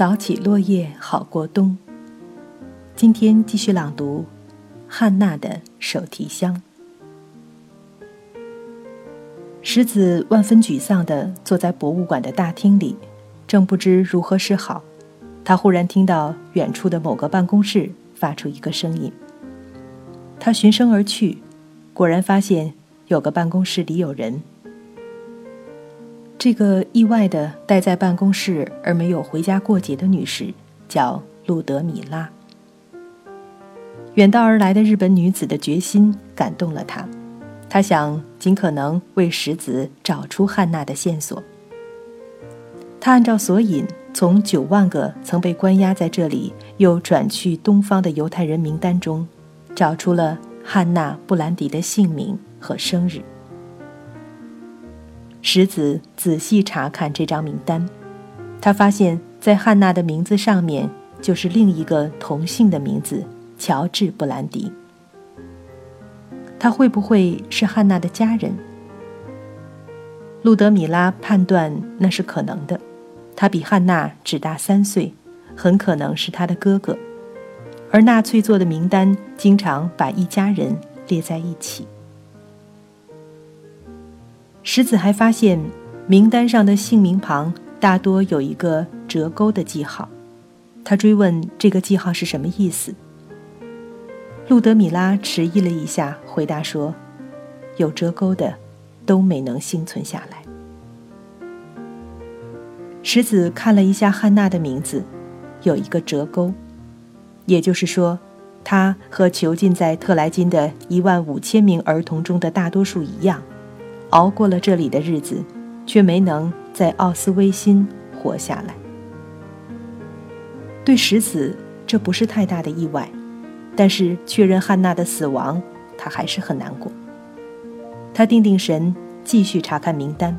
扫起落叶好过冬。今天继续朗读汉娜的手提箱。石子万分沮丧地坐在博物馆的大厅里，正不知如何是好。他忽然听到远处的某个办公室发出一个声音。他循声而去，果然发现有个办公室里有人。这个意外的待在办公室而没有回家过节的女士叫路德米拉。远道而来的日本女子的决心感动了他。他想尽可能为石子找出汉娜的线索。他按照索引，从九万个曾被关押在这里又转去东方的犹太人名单中，找出了汉娜·布兰迪的姓名和生日。石子仔细查看这张名单，他发现，在汉娜的名字上面就是另一个同姓的名字——乔治·布兰迪。他会不会是汉娜的家人？路德米拉判断那是可能的。他比汉娜只大三岁，很可能是他的哥哥。而纳粹做的名单经常把一家人列在一起。石子还发现，名单上的姓名旁大多有一个折钩的记号。他追问这个记号是什么意思。路德米拉迟疑了一下，回答说：“有折钩的，都没能幸存下来。”石子看了一下汉娜的名字，有一个折钩，也就是说，她和囚禁在特莱金的一万五千名儿童中的大多数一样，熬过了这里的日子，却没能在奥斯威辛活下来。对石子，这不是太大的意外。但是确认汉娜的死亡，他还是很难过。他定定神，继续查看名单。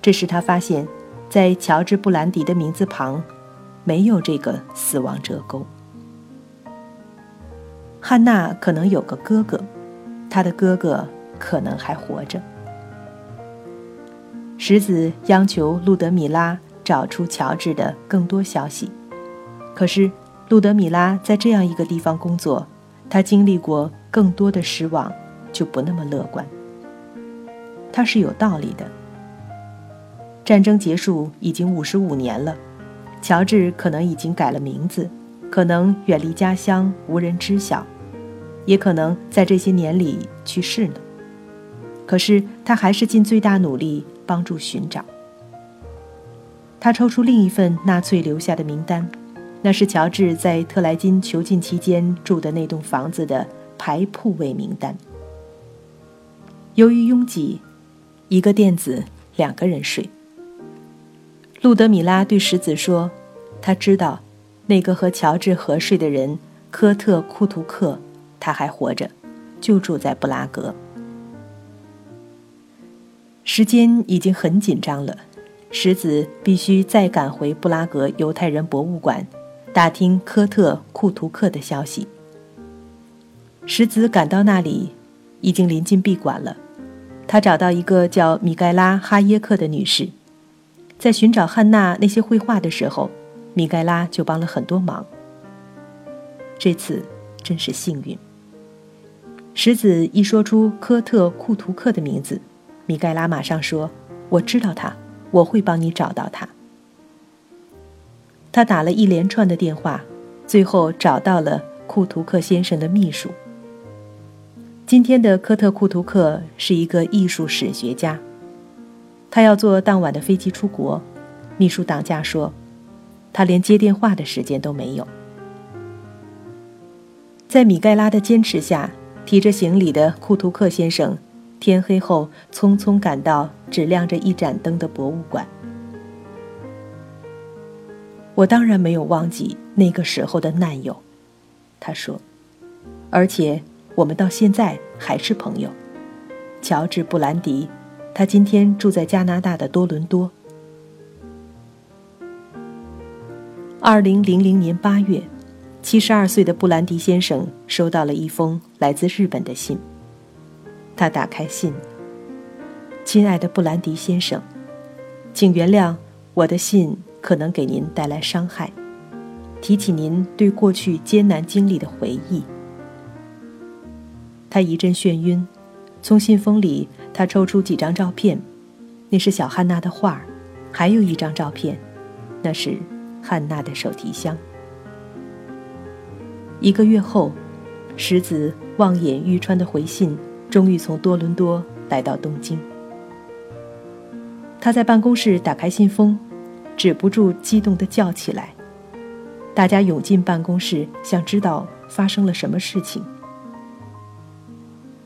这时他发现，在乔治·布兰迪的名字旁，没有这个死亡折钩。汉娜可能有个哥哥，他的哥哥可能还活着。石子央求路德米拉找出乔治的更多消息，可是。路德米拉在这样一个地方工作，他经历过更多的失望，就不那么乐观。他是有道理的。战争结束已经五十五年了，乔治可能已经改了名字，可能远离家乡无人知晓，也可能在这些年里去世了。可是他还是尽最大努力帮助寻找。他抽出另一份纳粹留下的名单。那是乔治在特莱金囚禁期间住的那栋房子的排铺位名单。由于拥挤，一个垫子两个人睡。路德米拉对石子说：“他知道，那个和乔治合睡的人科特库图克，他还活着，就住在布拉格。”时间已经很紧张了，石子必须再赶回布拉格犹太人博物馆。打听科特库图克的消息。石子赶到那里，已经临近闭馆了。他找到一个叫米盖拉哈耶克的女士，在寻找汉娜那些绘画的时候，米盖拉就帮了很多忙。这次真是幸运。石子一说出科特库图克的名字，米盖拉马上说：“我知道他，我会帮你找到他。”他打了一连串的电话，最后找到了库图克先生的秘书。今天的科特库图克是一个艺术史学家，他要坐当晚的飞机出国。秘书挡驾说，他连接电话的时间都没有。在米盖拉的坚持下，提着行李的库图克先生，天黑后匆匆赶到只亮着一盏灯的博物馆。我当然没有忘记那个时候的难友，他说，而且我们到现在还是朋友。乔治·布兰迪，他今天住在加拿大的多伦多。二零零零年八月，七十二岁的布兰迪先生收到了一封来自日本的信。他打开信：“亲爱的布兰迪先生，请原谅我的信。”可能给您带来伤害，提起您对过去艰难经历的回忆。他一阵眩晕，从信封里他抽出几张照片，那是小汉娜的画，还有一张照片，那是汉娜的手提箱。一个月后，石子望眼欲穿的回信终于从多伦多来到东京。他在办公室打开信封，止不住激动地叫起来。大家涌进办公室，想知道发生了什么事情。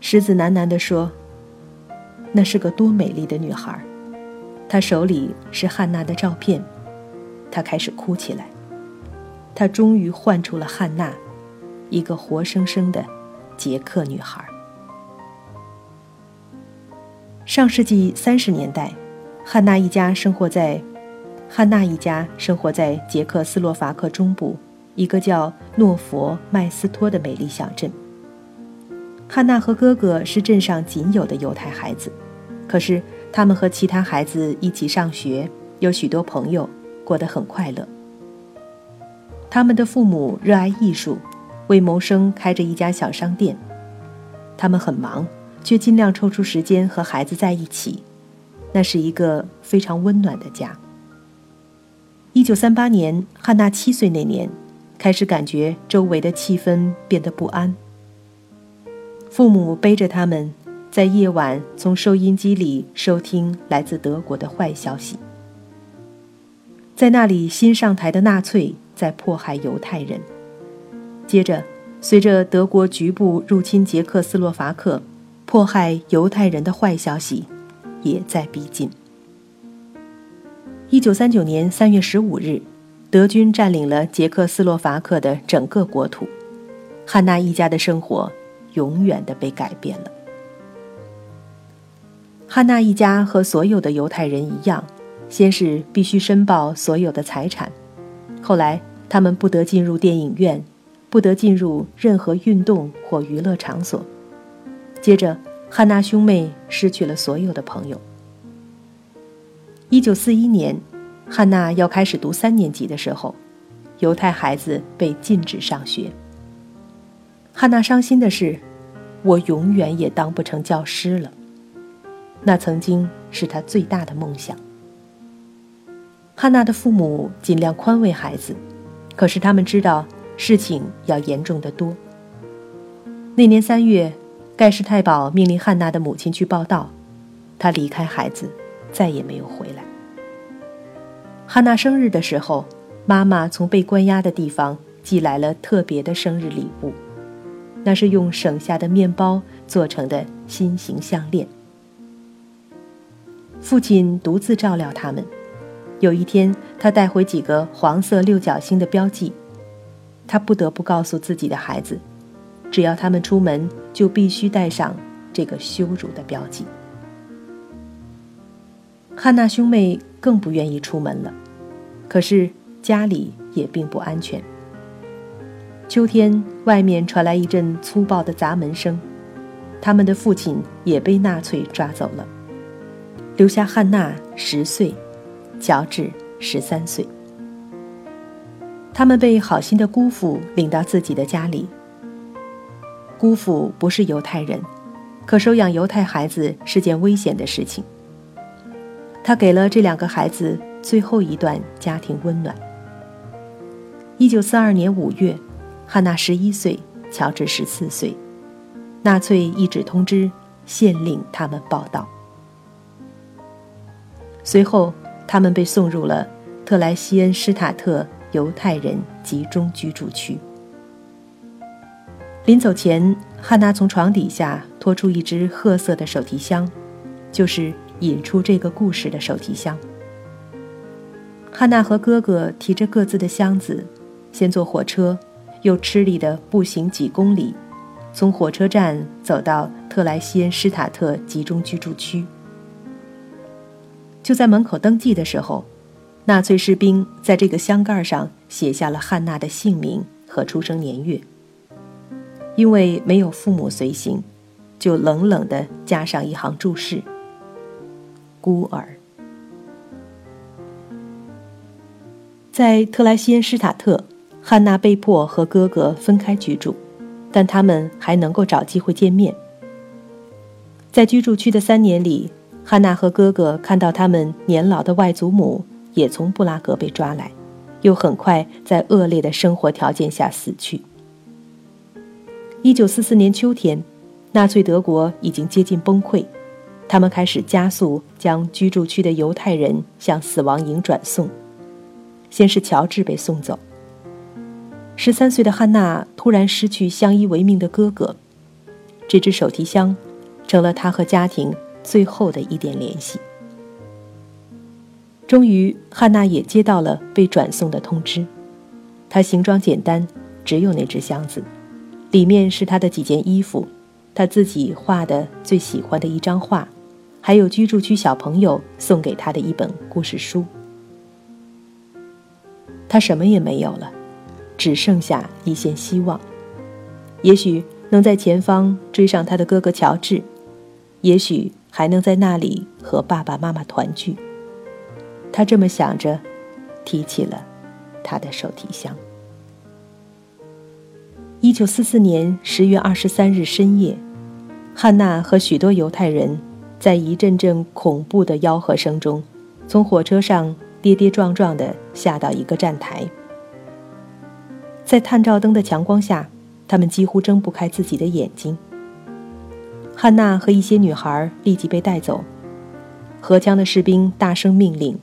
石子喃喃地说：“那是个多美丽的女孩。”她手里是汉娜的照片，她开始哭起来。她终于唤出了汉娜，一个活生生的捷克女孩。上世纪三十年代，汉娜一家生活在汉娜一家生活在捷克斯洛伐克中部一个叫诺佛麦斯托的美丽小镇。汉娜和哥哥是镇上仅有的犹太孩子，可是他们和其他孩子一起上学，有许多朋友，过得很快乐。他们的父母热爱艺术，为谋生开着一家小商店。他们很忙，却尽量抽出时间和孩子在一起，那是一个非常温暖的家。一九三八年，汉娜七岁那年，开始感觉周围的气氛变得不安。父母背着他们，在夜晚从收音机里收听来自德国的坏消息。在那里，新上台的纳粹在迫害犹太人。接着，随着德国局部入侵捷克斯洛伐克，迫害犹太人的坏消息也在逼近。一九三九年三月十五日，德军占领了捷克斯洛伐克的整个国土，汉娜一家的生活。永远的被改变了。汉娜一家和所有的犹太人一样，先是必须申报所有的财产，后来他们不得进入电影院，不得进入任何运动或娱乐场所。接着，汉娜兄妹失去了所有的朋友。一九四一年，汉娜要开始读三年级的时候，犹太孩子被禁止上学。汉娜伤心的是。我永远也当不成教师了。那曾经是他最大的梦想。汉娜的父母尽量宽慰孩子，可是他们知道事情要严重的多。那年三月，盖世太保命令汉娜的母亲去报道，他离开孩子，再也没有回来。汉娜生日的时候，妈妈从被关押的地方寄来了特别的生日礼物。那是用省下的面包做成的心形项链。父亲独自照料他们。有一天，他带回几个黄色六角星的标记。他不得不告诉自己的孩子，只要他们出门，就必须带上这个羞辱的标记。汉娜兄妹更不愿意出门了，可是家里也并不安全。秋天，外面传来一阵粗暴的砸门声。他们的父亲也被纳粹抓走了，留下汉娜十岁，乔治十三岁。他们被好心的姑父领到自己的家里。姑父不是犹太人，可收养犹太孩子是件危险的事情。他给了这两个孩子最后一段家庭温暖。一九四二年五月。汉娜十一岁，乔治十四岁。纳粹一纸通知，限令他们报道。随后，他们被送入了特莱西恩施塔特犹太人集中居住区。临走前，汉娜从床底下拖出一只褐色的手提箱，就是引出这个故事的手提箱。汉娜和哥哥提着各自的箱子，先坐火车。又吃力地步行几公里，从火车站走到特莱西恩施塔特集中居住区。就在门口登记的时候，纳粹士兵在这个箱盖上写下了汉娜的姓名和出生年月。因为没有父母随行，就冷冷地加上一行注释：“孤儿。”在特莱西恩施塔特，汉娜被迫和哥哥分开居住，但他们还能够找机会见面。在居住区的三年里，汉娜和哥哥看到他们年老的外祖母也从布拉格被抓来，又很快在恶劣的生活条件下死去。一九四四年秋天，纳粹德国已经接近崩溃，他们开始加速将居住区的犹太人向死亡营转送。先是乔治被送走。十三岁的汉娜突然失去相依为命的哥哥，这只手提箱。成了他和家庭最后的一点联系。终于，汉娜也接到了被转送的通知。它形状简单，只有那只箱子，里面是他的几件衣服，他自己画的最喜欢的一张画，还有居住区小朋友送给他的一本故事书。他什么也没有了，只剩下一线希望，也许能在前方追上他的哥哥乔治。也许还能在那里和爸爸妈妈团聚。他这么想着，提起了他的手提箱。一九四四年十月二十三日深夜，汉娜和许多犹太人在一阵阵恐怖的吆喝声中，从火车上跌跌撞撞地下到一个站台。在探照灯的强光下，他们几乎睁不开自己的眼睛。汉娜和一些女孩立即被带走，荷枪的士兵大声命令，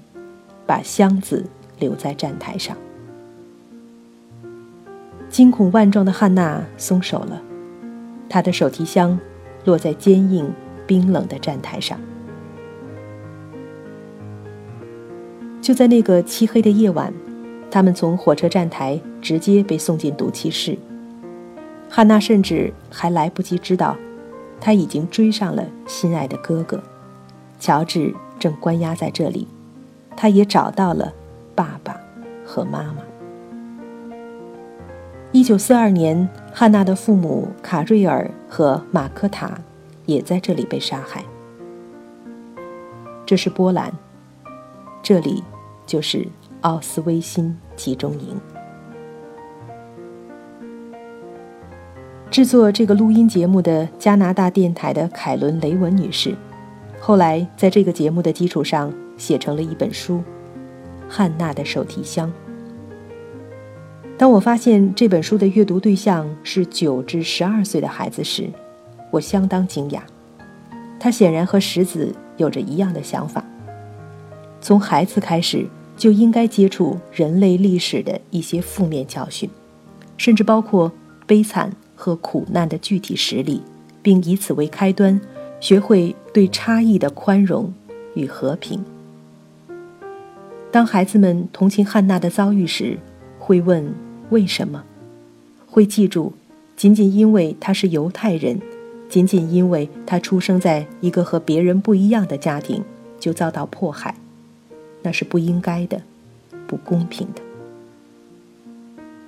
把箱子留在站台上。惊恐万状的汉娜松手了，她的手提箱落在坚硬冰冷的站台上。就在那个漆黑的夜晚，他们从火车站台直接被送进毒气室。汉娜甚至还来不及知道。他已经追上了心爱的哥哥，乔治正关押在这里。他也找到了爸爸和妈妈。一九四二年，汉娜的父母卡瑞尔和马科塔也在这里被杀害。这是波兰，这里就是奥斯威辛集中营。制作这个录音节目的加拿大电台的凯伦·雷文女士，后来在这个节目的基础上写成了一本书《汉娜的手提箱》。当我发现这本书的阅读对象是九至十二岁的孩子时，我相当惊讶。他显然和石子有着一样的想法：从孩子开始就应该接触人类历史的一些负面教训，甚至包括悲惨。和苦难的具体实例，并以此为开端，学会对差异的宽容与和平。当孩子们同情汉娜的遭遇时，会问为什么？会记住，仅仅因为他是犹太人，仅仅因为他出生在一个和别人不一样的家庭，就遭到迫害，那是不应该的，不公平的。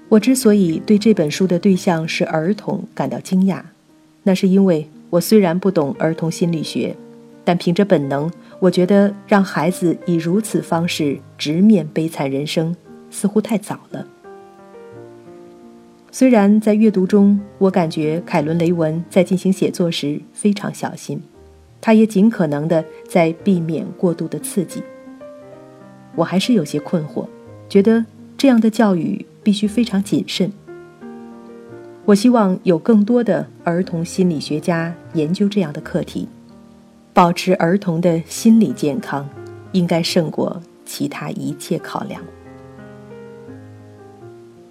我之所以对这本书的对象是儿童感到惊讶，那是因为我虽然不懂儿童心理学，但凭着本能，我觉得让孩子以如此方式直面悲惨人生似乎太早了。虽然在阅读中，我感觉凯伦·雷文在进行写作时非常小心，他也尽可能的在避免过度的刺激，我还是有些困惑，觉得这样的教育。必须非常谨慎。我希望有更多的儿童心理学家研究这样的课题。保持儿童的心理健康，应该胜过其他一切考量。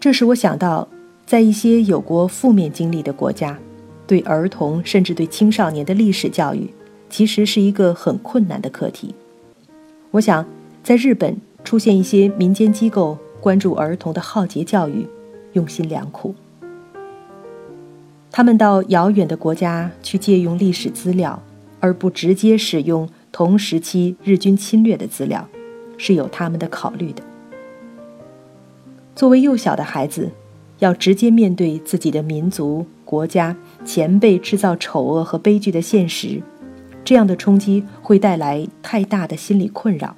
这使我想到，在一些有过负面经历的国家，对儿童甚至对青少年的历史教育，其实是一个很困难的课题。我想，在日本出现一些民间机构。关注儿童的浩劫教育，用心良苦。他们到遥远的国家去借用历史资料，而不直接使用同时期日军侵略的资料，是有他们的考虑的。作为幼小的孩子，要直接面对自己的民族、国家前辈制造丑恶和悲剧的现实，这样的冲击会带来太大的心理困扰。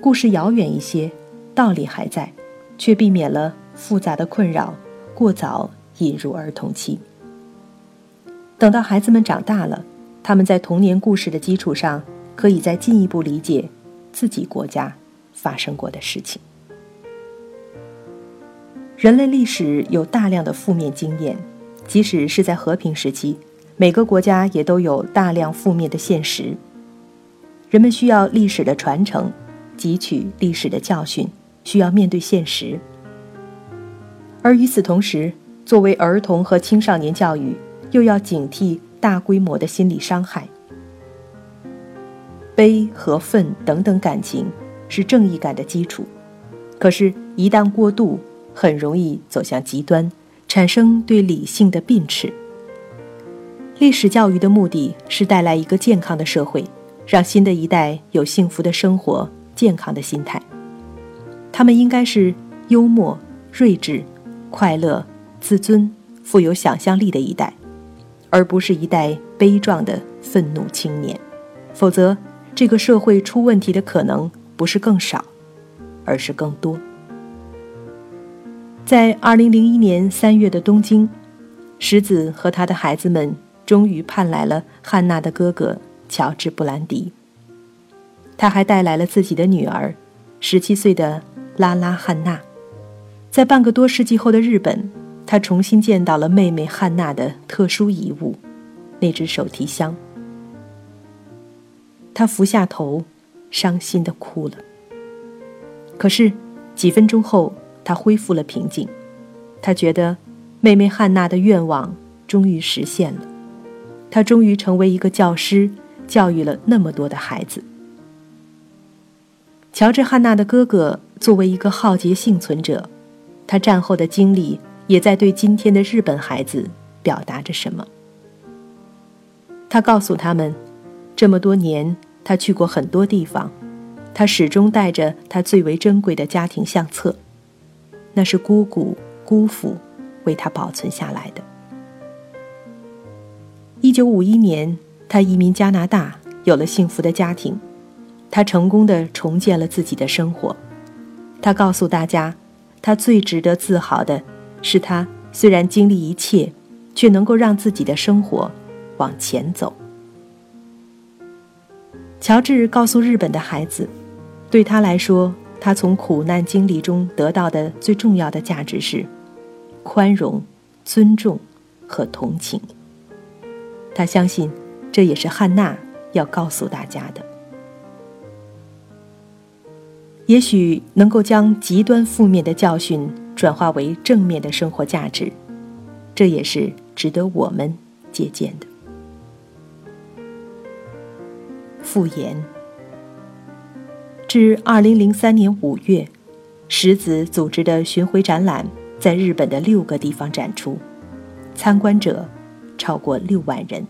故事遥远一些。道理还在，却避免了复杂的困扰，过早引入儿童期。等到孩子们长大了，他们在童年故事的基础上，可以再进一步理解自己国家发生过的事情。人类历史有大量的负面经验，即使是在和平时期，每个国家也都有大量负面的现实。人们需要历史的传承，汲取历史的教训，需要面对现实。而与此同时，作为儿童和青少年教育，又要警惕大规模的心理伤害。悲和愤等等感情是正义感的基础，可是，一旦过度，很容易走向极端，产生对理性的病耻。历史教育的目的是带来一个健康的社会，让新的一代有幸福的生活、健康的心态。他们应该是幽默、睿智、快乐、自尊、富有想象力的一代，而不是一代悲壮的愤怒青年。否则，这个社会出问题的可能不是更少，而是更多。在二零零一年三月的东京，石子和他的孩子们终于盼来了汉娜的哥哥乔治·布兰迪。他还带来了自己的女儿，十七岁的拉拉·汉娜。在半个多世纪后的日本，他重新见到了妹妹汉娜的特殊遗物——那只手提箱。他伏下头，伤心的哭了。可是几分钟后。他恢复了平静，他觉得妹妹汉娜的愿望终于实现了，她终于成为一个教师，教育了那么多的孩子。乔治·汉娜的哥哥作为一个浩劫幸存者，他战后的经历也在对今天的日本孩子表达着什么。他告诉他们，这么多年他去过很多地方，他始终带着他最为珍贵的家庭相册。那是姑姑、姑父为他保存下来的。一九五一年，他移民加拿大，有了幸福的家庭。他成功的重建了自己的生活。他告诉大家，他最值得自豪的是，他虽然经历一切，却能够让自己的生活往前走。乔治告诉日本的孩子，对他来说。他从苦难经历中得到的最重要的价值是宽容、尊重和同情。他相信，这也是汉娜要告诉大家的。也许能够将极端负面的教训转化为正面的生活价值，这也是值得我们借鉴的。复言。至二零零三年五月，石子组织的巡回展览在日本的六个地方展出，参观者超过六万人。